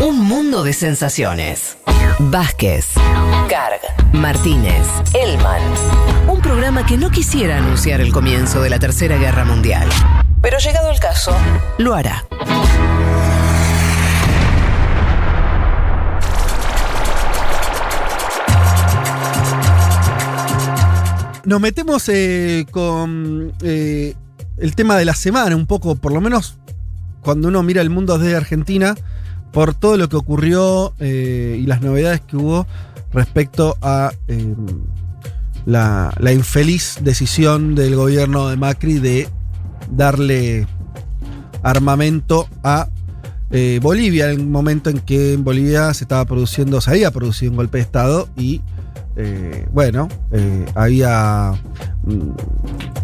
Un mundo de sensaciones. Vázquez, Carg, Martínez, Elman. Un programa que no quisiera anunciar el comienzo de la Tercera Guerra Mundial. Pero llegado el caso, lo hará. Nos metemos eh, con eh, el tema de la semana, un poco, por lo menos cuando uno mira el mundo desde Argentina, por todo lo que ocurrió eh, y las novedades que hubo respecto a la, la infeliz decisión del gobierno de Macri de darle armamento a eh, Bolivia, en el momento en que en Bolivia se estaba produciendo, se había producido un golpe de Estado y eh, bueno, eh, había mm,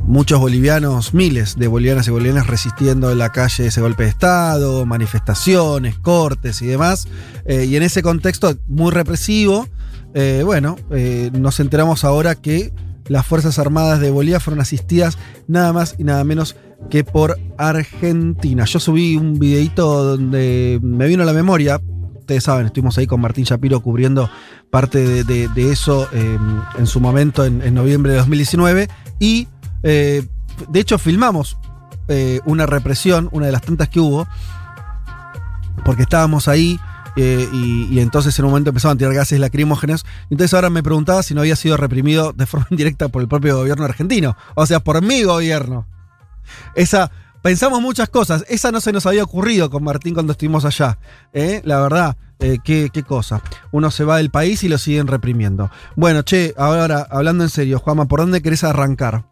muchos bolivianos, miles de bolivianas y bolivianas resistiendo en la calle ese golpe de Estado, manifestaciones, cortes y demás. Eh, y en ese contexto muy represivo, bueno, nos enteramos ahora que las Fuerzas Armadas de Bolivia fueron asistidas nada más y nada menos que por Argentina. Yo subí un videito donde me vino a la memoria, ustedes saben, estuvimos ahí con Martín Shapiro cubriendo parte de, eso eh, en su momento en, noviembre de 2019 y eh, de hecho filmamos eh, una represión, una de las tantas que hubo, porque estábamos ahí eh, y, y entonces en un momento empezaban a tirar gases lacrimógenos. Entonces ahora me preguntaba si no había sido reprimido de forma indirecta por el propio gobierno argentino, o sea, por mi gobierno. Esa, pensamos muchas cosas, esa no se nos había ocurrido con Martín cuando estuvimos allá. ¿eh? La verdad, eh, qué, qué cosa. Uno se va del país y lo siguen reprimiendo. Bueno, che, ahora hablando en serio, Juanma, ¿por dónde querés arrancar?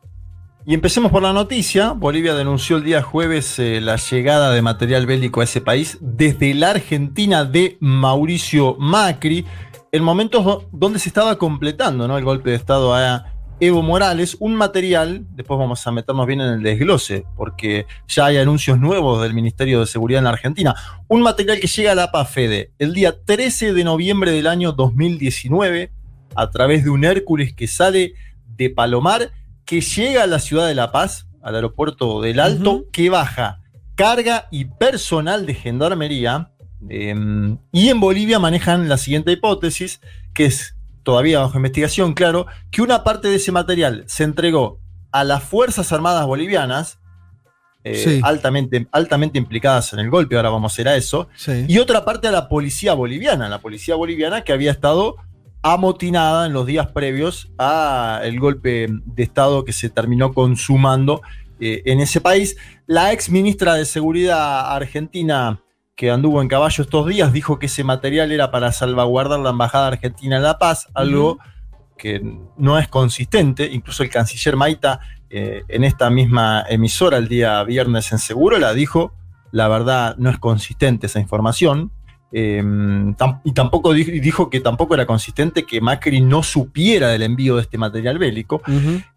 Y empecemos por la noticia. Bolivia denunció el día jueves eh, la llegada de material bélico a ese país desde la Argentina de Mauricio Macri, en momentos do- donde se estaba completando ¿no? el golpe de Estado a Evo Morales, un material, después vamos a meternos bien en el desglose, porque ya hay anuncios nuevos del Ministerio de Seguridad en la Argentina, un material que llega a la PAFEDE el día 13 de noviembre del año 2019, a través de un Hércules que sale de Palomar que llega a la ciudad de La Paz, al aeropuerto del Alto, que baja carga y personal de gendarmería. eh, y en Bolivia manejan la siguiente hipótesis, que es todavía bajo investigación, claro, que una parte de ese material se entregó a las Fuerzas Armadas Bolivianas, eh, Sí. altamente, altamente implicadas en el golpe, ahora vamos a ir a eso, Sí. y otra parte a la policía boliviana, la policía boliviana que había estado amotinada en los días previos a el golpe de Estado que se terminó consumando eh, en ese país. La ex ministra de Seguridad argentina que anduvo en caballo estos días dijo que ese material era para salvaguardar la embajada argentina en La Paz, algo que no es consistente. Incluso el canciller Maita eh, en esta misma emisora el día viernes en Seguro la dijo, la verdad no es consistente esa información. Eh, tam- y tampoco di- dijo que tampoco era consistente que Macri no supiera del envío de este material bélico.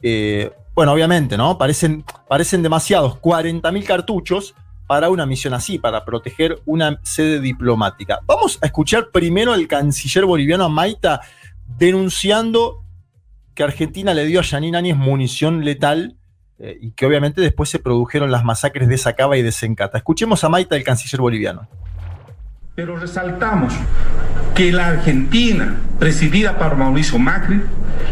Eh, bueno, obviamente, ¿no? Parecen, parecen demasiados 40.000 cartuchos para una misión así, para proteger una sede diplomática. Vamos a escuchar primero al canciller boliviano Maita denunciando que Argentina le dio a Yanine Áñez munición letal eh, y que obviamente después se produjeron las masacres de Sacaba y de Sencata. Escuchemos a Maita, el canciller boliviano. Pero resaltamos que la Argentina, presidida por Mauricio Macri,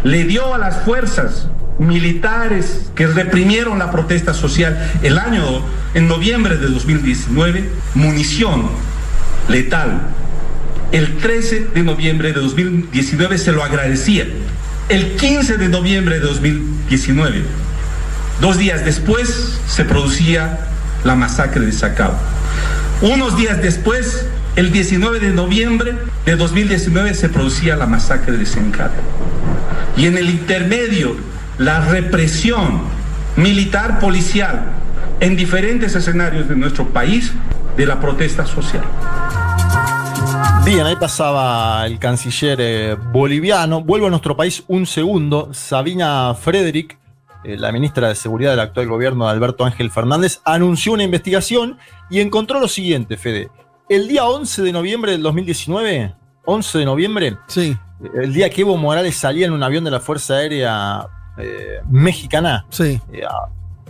le dio a las fuerzas militares que reprimieron la protesta social el año, en noviembre de 2019, munición letal. El 13 de noviembre de 2019 se lo agradecía. El 15 de noviembre de 2019, dos días después, se producía la masacre de Sacaba. Unos días después, el 19 de noviembre de 2019, se producía la masacre de Sencata. Y en el intermedio, la represión militar policial en diferentes escenarios de nuestro país de la protesta social. Bien, ahí pasaba el canciller eh, boliviano. Vuelvo a nuestro país un segundo. Sabina Frederick, eh, la ministra de Seguridad del actual gobierno de Alberto Ángel Fernández, anunció una investigación y encontró lo siguiente, Fede. El día 11 de noviembre del 2019, 11 de noviembre, Sí, el día que Evo Morales salía en un avión de la Fuerza Aérea eh, Mexicana, sí. eh,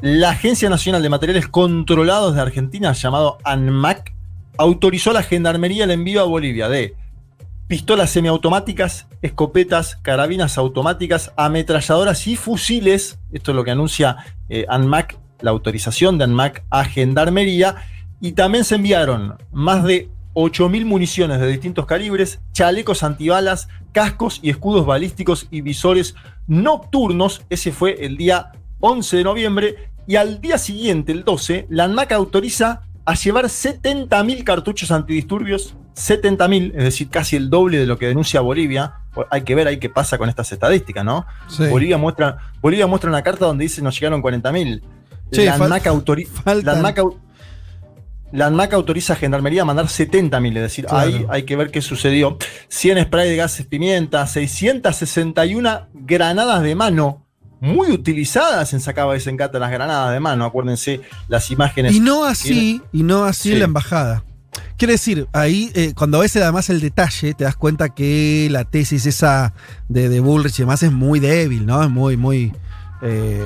la Agencia Nacional de Materiales Controlados de Argentina, llamado ANMAC, autorizó a la gendarmería el envío a Bolivia de pistolas semiautomáticas, escopetas, carabinas automáticas, ametralladoras y fusiles. Esto es lo que anuncia eh, ANMAC, la autorización de ANMAC a Gendarmería. Y también se enviaron más de 8.000 municiones de distintos calibres, chalecos antibalas, cascos y escudos balísticos y visores nocturnos. Ese fue el día 11 de noviembre. Y al día siguiente, el 12, la ANMAC autoriza a llevar 70.000 cartuchos antidisturbios, 70.000, es decir, casi el doble de lo que denuncia Bolivia. Hay que ver ahí qué pasa con estas estadísticas, ¿no? Sí. Bolivia, muestra, Bolivia muestra una carta donde dice nos llegaron 40.000. Sí, la ANMAC autori- faltan. La ANMAC autoriza a Gendarmería a mandar 70.000, es decir, Claro. ahí hay que ver qué sucedió. 100 spray de gases pimienta, 661 granadas de mano, muy utilizadas en Sacaba de Sencata las granadas de mano, acuérdense las imágenes. Y no así, y no así Sí. la embajada. Quiere decir, ahí, eh, cuando ves además el detalle, te das cuenta que la tesis esa de, de Bullrich y demás es muy débil, ¿no? Es muy, muy. eh,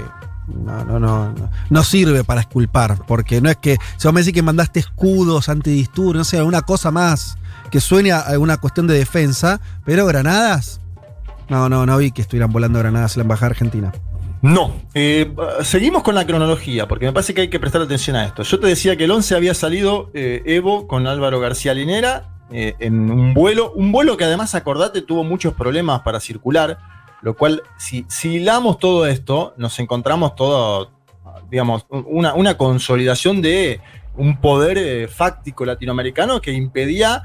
no, no, no, no. Sirve para esculpar, porque no es que. Si vos me decís que mandaste escudos antidisturbios, no sé, alguna cosa más que suene a alguna cuestión de defensa, pero granadas. No, no, no vi que estuvieran volando granadas en la embajada argentina. No, eh, seguimos con la cronología, porque me parece que hay que prestar atención a esto. Yo te decía que el 11 había salido eh, Evo con Álvaro García Linera eh, en un vuelo, un vuelo que además, acordate, tuvo muchos problemas para circular, lo cual, si, si hilamos todo esto, nos encontramos todo, digamos, una, una consolidación de un poder eh, fáctico latinoamericano que impedía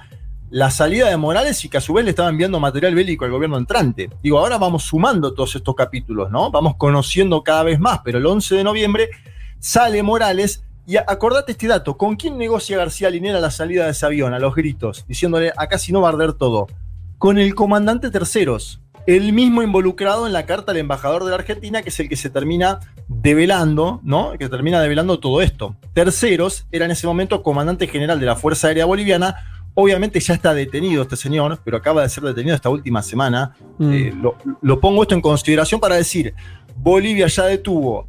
la salida de Morales y que a su vez le estaba enviando material bélico al gobierno entrante. Digo, ahora vamos sumando todos estos capítulos, ¿no? Vamos conociendo cada vez más, pero el 11 de noviembre sale Morales y acordate este dato, ¿con quién negocia García Linera la salida de ese avión? A los gritos, diciéndole, acá si no va a arder todo. Con el comandante Terceros, el mismo involucrado en la carta al embajador de la Argentina, que es el que se termina develando, ¿no? Que termina develando todo esto. Terceros era en ese momento comandante general de la Fuerza Aérea Boliviana, Obviamente ya está detenido este señor, pero acaba de ser detenido esta última semana. Mm. Eh, lo, lo pongo esto en consideración para decir, Bolivia ya detuvo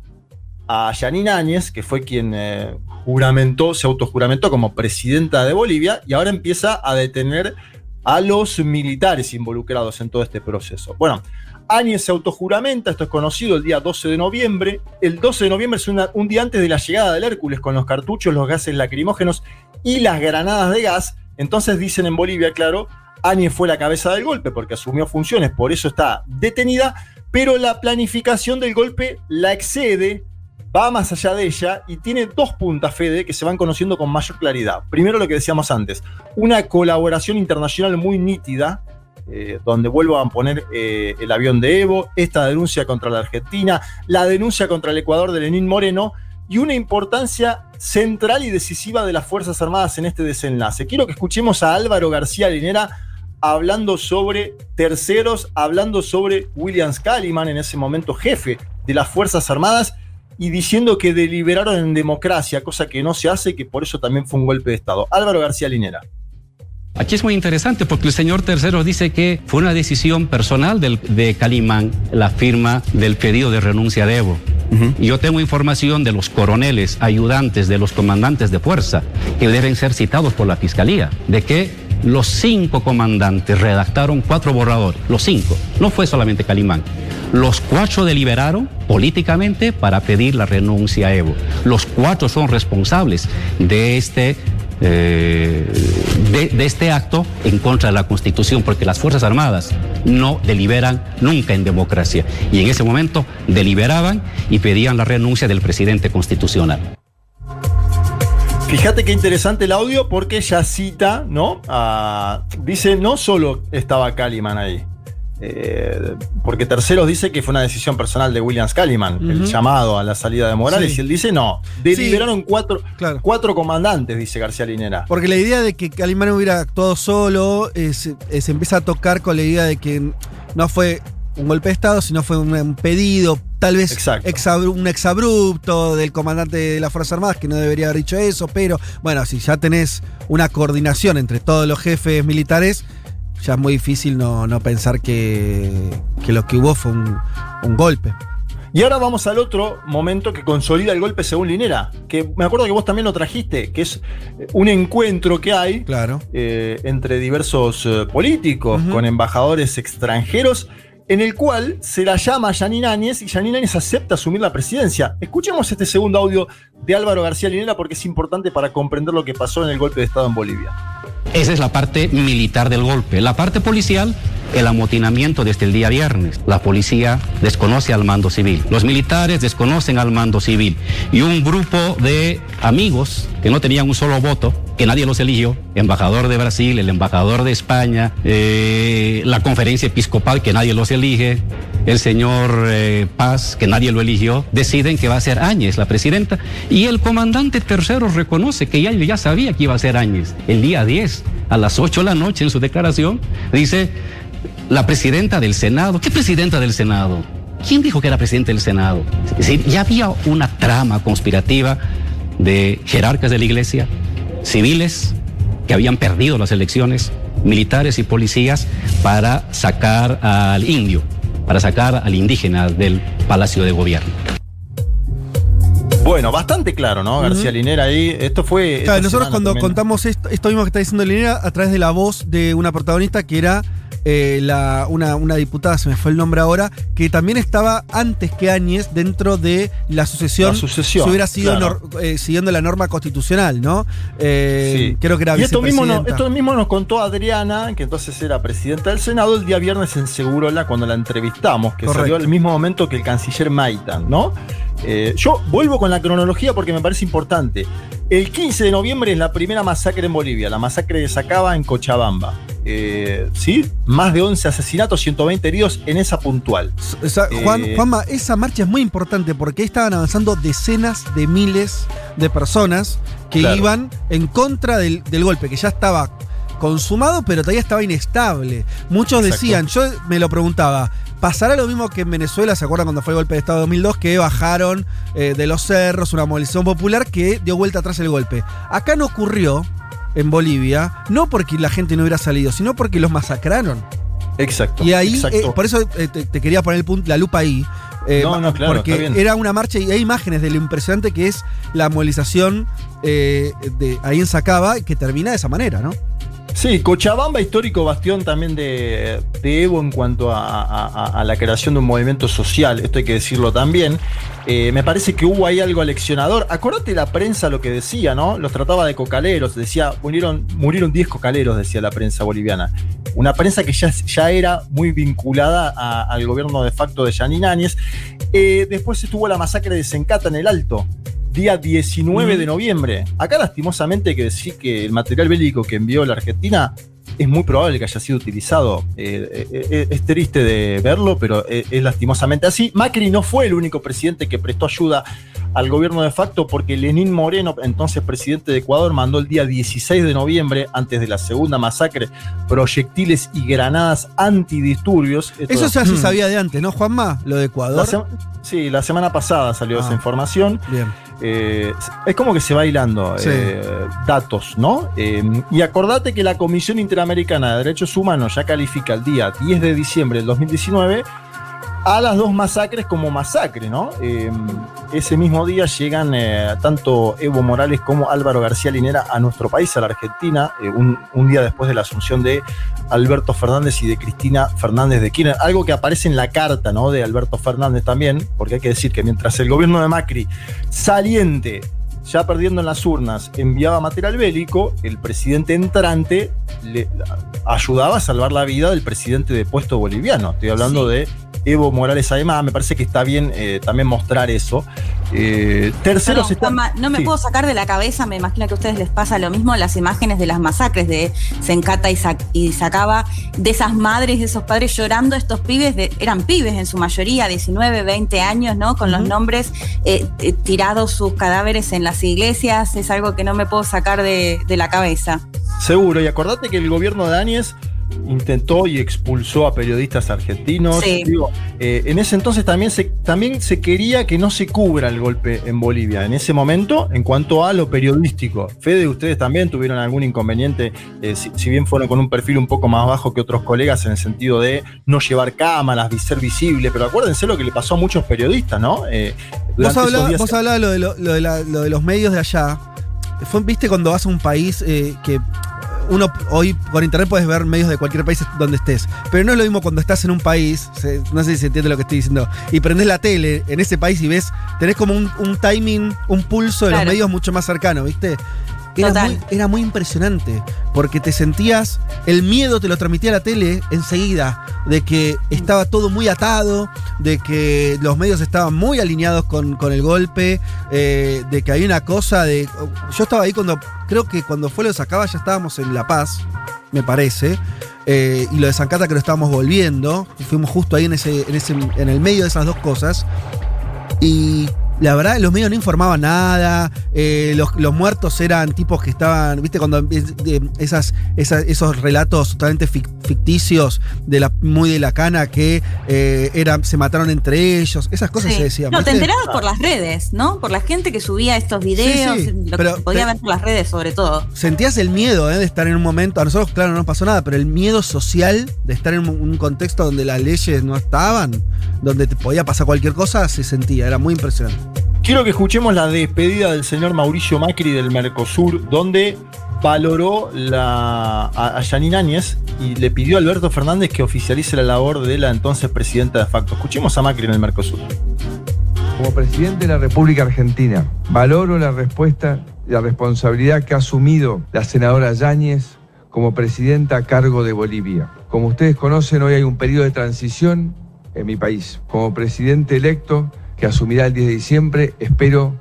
a Yanine Áñez, que fue quien eh, juramentó, se autojuramentó como presidenta de Bolivia, y ahora empieza a detener a los militares involucrados en todo este proceso. Bueno, Áñez se autojuramenta, esto es conocido el día 12 de noviembre. El 12 de noviembre es un día antes de la llegada del Hércules con los cartuchos, los gases lacrimógenos y las granadas de gas. Entonces dicen en Bolivia, claro, Áñez fue la cabeza del golpe porque asumió funciones, por eso está detenida, pero la planificación del golpe la excede, va más allá de ella y tiene dos puntas, Fede, que se van conociendo con mayor claridad. Primero lo que decíamos antes, una colaboración internacional muy nítida, eh, donde vuelvo a poner eh, el avión de Evo, esta denuncia contra la Argentina, la denuncia contra el Ecuador de Lenín Moreno y una importancia central y decisiva de las Fuerzas Armadas en este desenlace. Quiero que escuchemos a Álvaro García Linera hablando sobre terceros, hablando sobre William Scaliman, en ese momento jefe de las Fuerzas Armadas, y diciendo que deliberaron en democracia, cosa que no se hace y que por eso también fue un golpe de Estado. Álvaro García Linera. Aquí es muy interesante porque el señor Tercero dice que fue una decisión personal del- de Calimán la firma del pedido de renuncia de Evo. Y Yo tengo información de los coroneles, ayudantes, de los comandantes de fuerza, que deben ser citados por la fiscalía, de que los cinco comandantes redactaron cuatro borradores, los cinco, no fue solamente Calimán. Los cuatro deliberaron políticamente para pedir la renuncia a Evo. Los cuatro son responsables de este eh, de, de este acto en contra de la Constitución, porque las Fuerzas Armadas no deliberan nunca en democracia. Y en ese momento deliberaban y pedían la renuncia del presidente constitucional. Fíjate qué interesante el audio porque ya cita, ¿no? Dice, no solo estaba Caliman ahí. eh, porque Terceros dice que fue una decisión personal de William Scaliman, el llamado a la salida de Morales, Sí. y él dice no. Deliberaron cuatro, Claro. cuatro comandantes, dice García Linera. Porque la idea de que Calimán hubiera actuado solo eh, se, eh, se empieza a tocar con la idea de que no fue un golpe de Estado, sino fue un, un pedido, tal vez exabru- un exabrupto del comandante de las Fuerzas Armadas, que no debería haber dicho eso, pero bueno, si ya tenés una coordinación entre todos los jefes militares, ya es muy difícil no, no pensar que, que lo que hubo fue un, un golpe. Y ahora vamos al otro momento que consolida el golpe según Linera, que me acuerdo que vos también lo trajiste, que es un encuentro que hay Claro. eh, entre diversos eh, políticos, con embajadores extranjeros, en el cual se la llama a Yanine Áñez y Yanine Áñez acepta asumir la presidencia. Escuchemos este segundo audio de Álvaro García Linera porque es importante para comprender lo que pasó en el golpe de Estado en Bolivia. Esa es la parte militar del golpe. La parte policial, el amotinamiento desde el día viernes. La policía desconoce al mando civil. Los militares desconocen al mando civil. Y un grupo de amigos que no tenían un solo voto, que nadie los eligió, embajador de Brasil, el embajador de España, eh, la conferencia episcopal, que nadie los elige, el señor eh, Paz, que nadie lo eligió, deciden que va a ser Áñez la presidenta. Y el comandante tercero reconoce que ya, ya sabía que iba a ser Áñez. El día 10, a las 8 de la noche, en su declaración, dice la presidenta del Senado. ¿Qué presidenta del Senado? ¿Quién dijo que era presidente del Senado? Es decir, ya había una trama conspirativa de jerarcas de la iglesia, civiles que habían perdido las elecciones, militares y policías para sacar al indio, para sacar al indígena del Palacio de Gobierno. Bueno, bastante claro, ¿no? García Linera ahí. Esto fue. Claro, nosotros cuando contamos esto, esto mismo que está diciendo Linera a través de la voz de una protagonista que era eh, la, una, una diputada, se me fue el nombre ahora, que también estaba antes que Áñez dentro de la sucesión. La sucesión, Si hubiera sido claro. nor- eh, siguiendo la norma constitucional, ¿no? Eh, Sí. Creo que era y esto mismo, esto mismo nos contó Adriana, que entonces era presidenta del Senado, el día viernes en Segurola cuando la entrevistamos, que Correcto. salió al mismo momento que el canciller Maitan, ¿no? Yo vuelvo con la cronología porque me parece importante. El 15 de noviembre es la primera masacre en Bolivia, la masacre de Sacaba en Cochabamba. Eh, ¿Sí? Más de 11 asesinatos, 120 heridos en esa puntual. O sea, Juan, Eh, Juanma, esa marcha es muy importante porque ahí estaban avanzando decenas de miles de personas que Claro. iban en contra del, del golpe, que ya estaba consumado, pero todavía estaba inestable. Muchos Exacto. decían, yo me lo preguntaba, ¿pasará lo mismo que en Venezuela? ¿Se acuerdan cuando fue el golpe de Estado de 2002? Que bajaron eh, de los cerros una movilización popular que dio vuelta atrás el golpe. Acá no ocurrió en Bolivia, no porque la gente no hubiera salido, sino porque los masacraron. Exacto. Y ahí, exacto. eh, por eso eh, te, te quería poner el punto- la lupa ahí. eh, No, no, claro, porque está bien. era una marcha y hay imágenes de lo impresionante que es la movilización de ahí en Sacaba que termina de esa manera, ¿no? Sí, Cochabamba, histórico bastión también de, Evo en cuanto a, la creación de un movimiento social, esto hay que decirlo también. Eh, me parece que hubo ahí algo aleccionador. Acordate la prensa lo que decía, ¿no? Los trataba de cocaleros, decía, murieron, murieron 10 cocaleros, decía la prensa boliviana. Una prensa que ya, era muy vinculada al gobierno de facto de Yanine Áñez. Eh, después estuvo la masacre de Sencata en el Alto, día 19 de noviembre. Acá lastimosamente hay que decir que el material bélico que envió la Argentina es muy probable que haya sido utilizado. Eh, eh, eh, es triste de verlo, pero eh, es lastimosamente así. Macri no fue el único presidente que prestó ayuda al gobierno de facto porque Lenín Moreno, entonces presidente de Ecuador, mandó el día 16 de noviembre, antes de la segunda masacre, proyectiles y granadas antidisturbios. Esto- Eso ya se sabía de antes, ¿no, Juanma? Lo de Ecuador. sí, la semana pasada salió Ah. esa información. Bien. Eh, es como que se va hilando Sí. eh, datos, ¿no? Eh, y acordate que la Comisión Interamericana de Derechos Humanos ya califica el día 10 de diciembre del 2019 a las dos masacres como masacre, ¿no? Eh, ese mismo día llegan eh, tanto Evo Morales como Álvaro García Linera a nuestro país, a la Argentina, eh, un, un día después de la asunción de Alberto Fernández y de Cristina Fernández de Kirchner. Algo que aparece en la carta, ¿no? De Alberto Fernández también, porque hay que decir que mientras el gobierno de Macri saliente ya perdiendo en las urnas, enviaba material bélico, el presidente entrante le ayudaba a salvar la vida del presidente de puesto boliviano. Estoy hablando de Evo Morales además, me parece que está bien eh, también mostrar eso. Eh, tercero Perdón, se está- Juanma, no me Sí. puedo sacar de la cabeza, me imagino que a ustedes les pasa lo mismo, las imágenes de las masacres de Sencata y, Sac- y Sacaba, de esas madres, de esos padres llorando, estos pibes, de- eran pibes en su mayoría, 19, 20 años, ¿no? Con los nombres eh, eh, tirados sus cadáveres en las iglesias, es algo que no me puedo sacar de, de la cabeza. Seguro, y acordate que el gobierno de Áñez intentó y expulsó a periodistas argentinos. Sí. Digo, eh, en ese entonces también se, también se quería que no se cubra el golpe en Bolivia. En ese momento, en cuanto a lo periodístico. Fede, ustedes también tuvieron algún inconveniente, eh, si, si bien fueron con un perfil un poco más bajo que otros colegas en el sentido de no llevar cámaras, ser visible, pero acuérdense lo que le pasó a muchos periodistas, ¿no? Eh, Vos hablabas, días- lo de los medios de allá. Fue, Viste cuando vas a un país eh, que uno hoy por internet puedes ver medios de cualquier país donde estés. Pero no es lo mismo cuando estás en un país, se- no sé si se entiende lo que estoy diciendo, y prendés la tele en ese país y ves, tenés como un, un timing, un pulso de Claro. los medios mucho más cercano, ¿viste? Era Total. muy, era muy impresionante, porque te sentías, el miedo te lo transmitía la tele enseguida, de que estaba todo muy atado, de que los medios estaban muy alineados con, con el golpe, eh, de que había una cosa de... Yo estaba ahí cuando, creo que cuando fue lo de Sacaba ya estábamos en La Paz, me parece, eh, y lo de Zancata que lo estábamos volviendo, y fuimos justo ahí en, ese, en, ese, en el medio de esas dos cosas, y la verdad, los medios no informaban nada. eh, los, los muertos eran tipos que estaban, viste, cuando esas, esas- esos relatos totalmente fic- ficticios de la, muy de la cana que eh, eran, se mataron entre ellos. Esas cosas Sí. se decían. No, te enterabas por las redes, ¿no? Por la gente que subía estos videos, Sí, sí, lo pero- que se podía pero- ver por las redes sobre todo. Sentías el miedo eh, de estar en un momento. A nosotros, claro, no nos pasó nada, pero el miedo social de estar en un, un contexto donde las leyes no estaban, donde te podía pasar cualquier cosa, se sentía. Era muy impresionante. Quiero que escuchemos la despedida del señor Mauricio Macri del Mercosur, donde valoró a, a Áñez y le pidió a Alberto Fernández que oficialice la labor de la entonces presidenta de facto. Escuchemos a Macri en el Mercosur. Como presidente de la República Argentina, valoro la respuesta y la responsabilidad que ha asumido la senadora Yáñez como presidenta a cargo de Bolivia. Como ustedes conocen, hoy hay un periodo de transición en mi país. Como presidente electo, que asumirá el 10 de diciembre, espero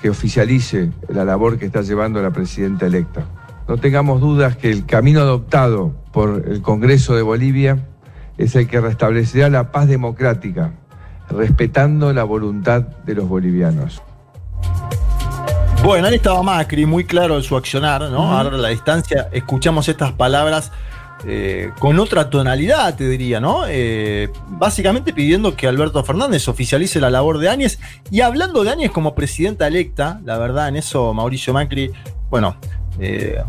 que oficialice la labor que está llevando la presidenta electa. No tengamos dudas que el camino adoptado por el Congreso de Bolivia es el que restablecerá la paz democrática, respetando la voluntad de los bolivianos. Bueno, ahí estaba Macri, muy claro en su accionar, ¿no? Ahora a la distancia escuchamos estas palabras eh, con otra tonalidad, te diría, ¿no? Eh, básicamente pidiendo que Alberto Fernández oficialice la labor de Áñez y hablando de Áñez como presidenta electa, la verdad, en eso Mauricio Macri, bueno, eh,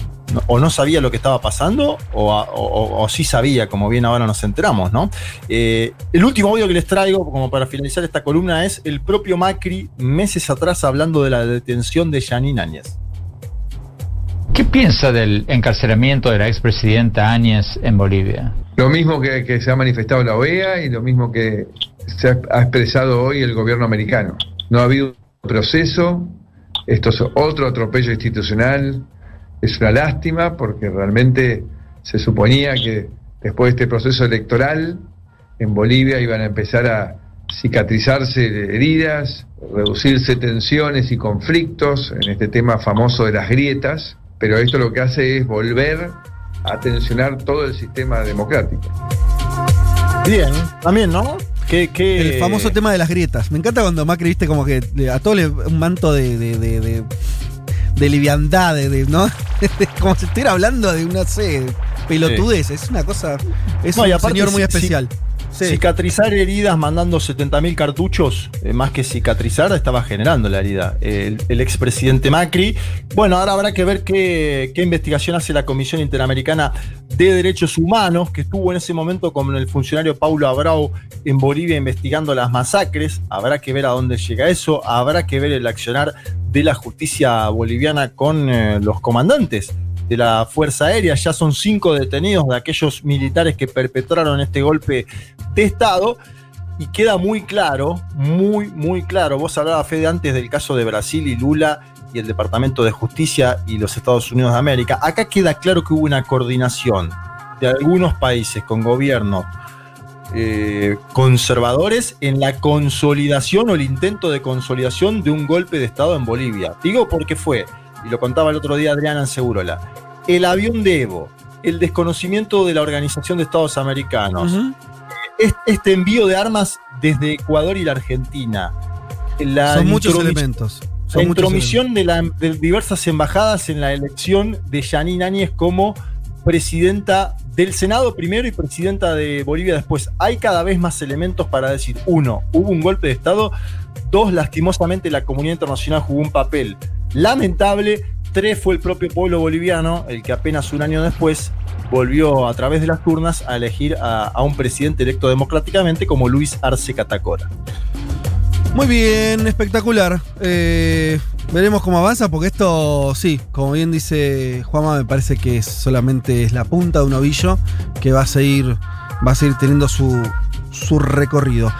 o no sabía lo que estaba pasando o, sí sabía, como bien ahora nos enteramos, ¿no? El último audio que les traigo, como para finalizar esta columna, es el propio Macri meses atrás hablando de la detención de Janine Áñez. ¿Qué piensa del encarcelamiento de la expresidenta Áñez en Bolivia? Lo mismo que, se ha manifestado la OEA y lo mismo que se ha, ha expresado hoy el gobierno americano. No ha habido proceso, esto es otro atropello institucional, es una lástima porque realmente se suponía que después de este proceso electoral en Bolivia iban a empezar a cicatrizarse heridas, reducirse tensiones y conflictos en este tema famoso de las grietas, pero esto lo que hace es volver a tensionar todo el sistema democrático. Bien, también, ¿no? ¿Qué, qué- El famoso tema de las grietas. Me encanta cuando Macri, viste, como que a todo le un manto de, de, de, de- de liviandad, de, de- ¿no? como si estuviera hablando de una, no sé, pelotudez. Es una cosa. Es No, un aparte, señor muy si- especial. Cicatrizar heridas mandando 70.000 cartuchos, eh, más que cicatrizar, estaba generando la herida. El, el expresidente Macri. Bueno, ahora habrá que ver qué, qué investigación hace la Comisión Interamericana de Derechos Humanos, que estuvo en ese momento con el funcionario Paulo Abrao en Bolivia investigando las masacres. Habrá que ver a dónde llega eso. Habrá que ver el accionar de la justicia boliviana con eh, los comandantes de la Fuerza Aérea. Ya son cinco detenidos de aquellos militares que perpetraron este golpe de Estado. Y queda muy claro, muy, muy claro. Vos hablabas, Fede, antes del caso de Brasil y Lula y el Departamento de Justicia y los Estados Unidos de América. Acá queda claro que hubo una coordinación de algunos países con gobiernos eh, conservadores en la consolidación o el intento de consolidación de un golpe de Estado en Bolivia. Digo porque fue, y lo contaba el otro día Adriana Segurola, el avión de Evo, el desconocimiento de la Organización de Estados Americanos, este envío de armas desde Ecuador y la Argentina, la Son muchos elementos. Son la intromisión de, la- de diversas embajadas en la elección de Janine Áñez como presidenta del Senado primero y presidenta de Bolivia después. Hay cada vez más elementos para decir, uno, hubo un golpe de Estado, dos, lastimosamente la comunidad internacional jugó un papel lamentable, tres, fue el propio pueblo boliviano el que apenas un año después volvió a través de las urnas a elegir a, un presidente electo democráticamente como Luis Arce Catacora. Muy bien, espectacular. Eh, veremos cómo avanza, porque esto, sí, como bien dice Juanma, me parece que solamente es la punta de un ovillo que va a seguir, va a seguir teniendo su, su recorrido.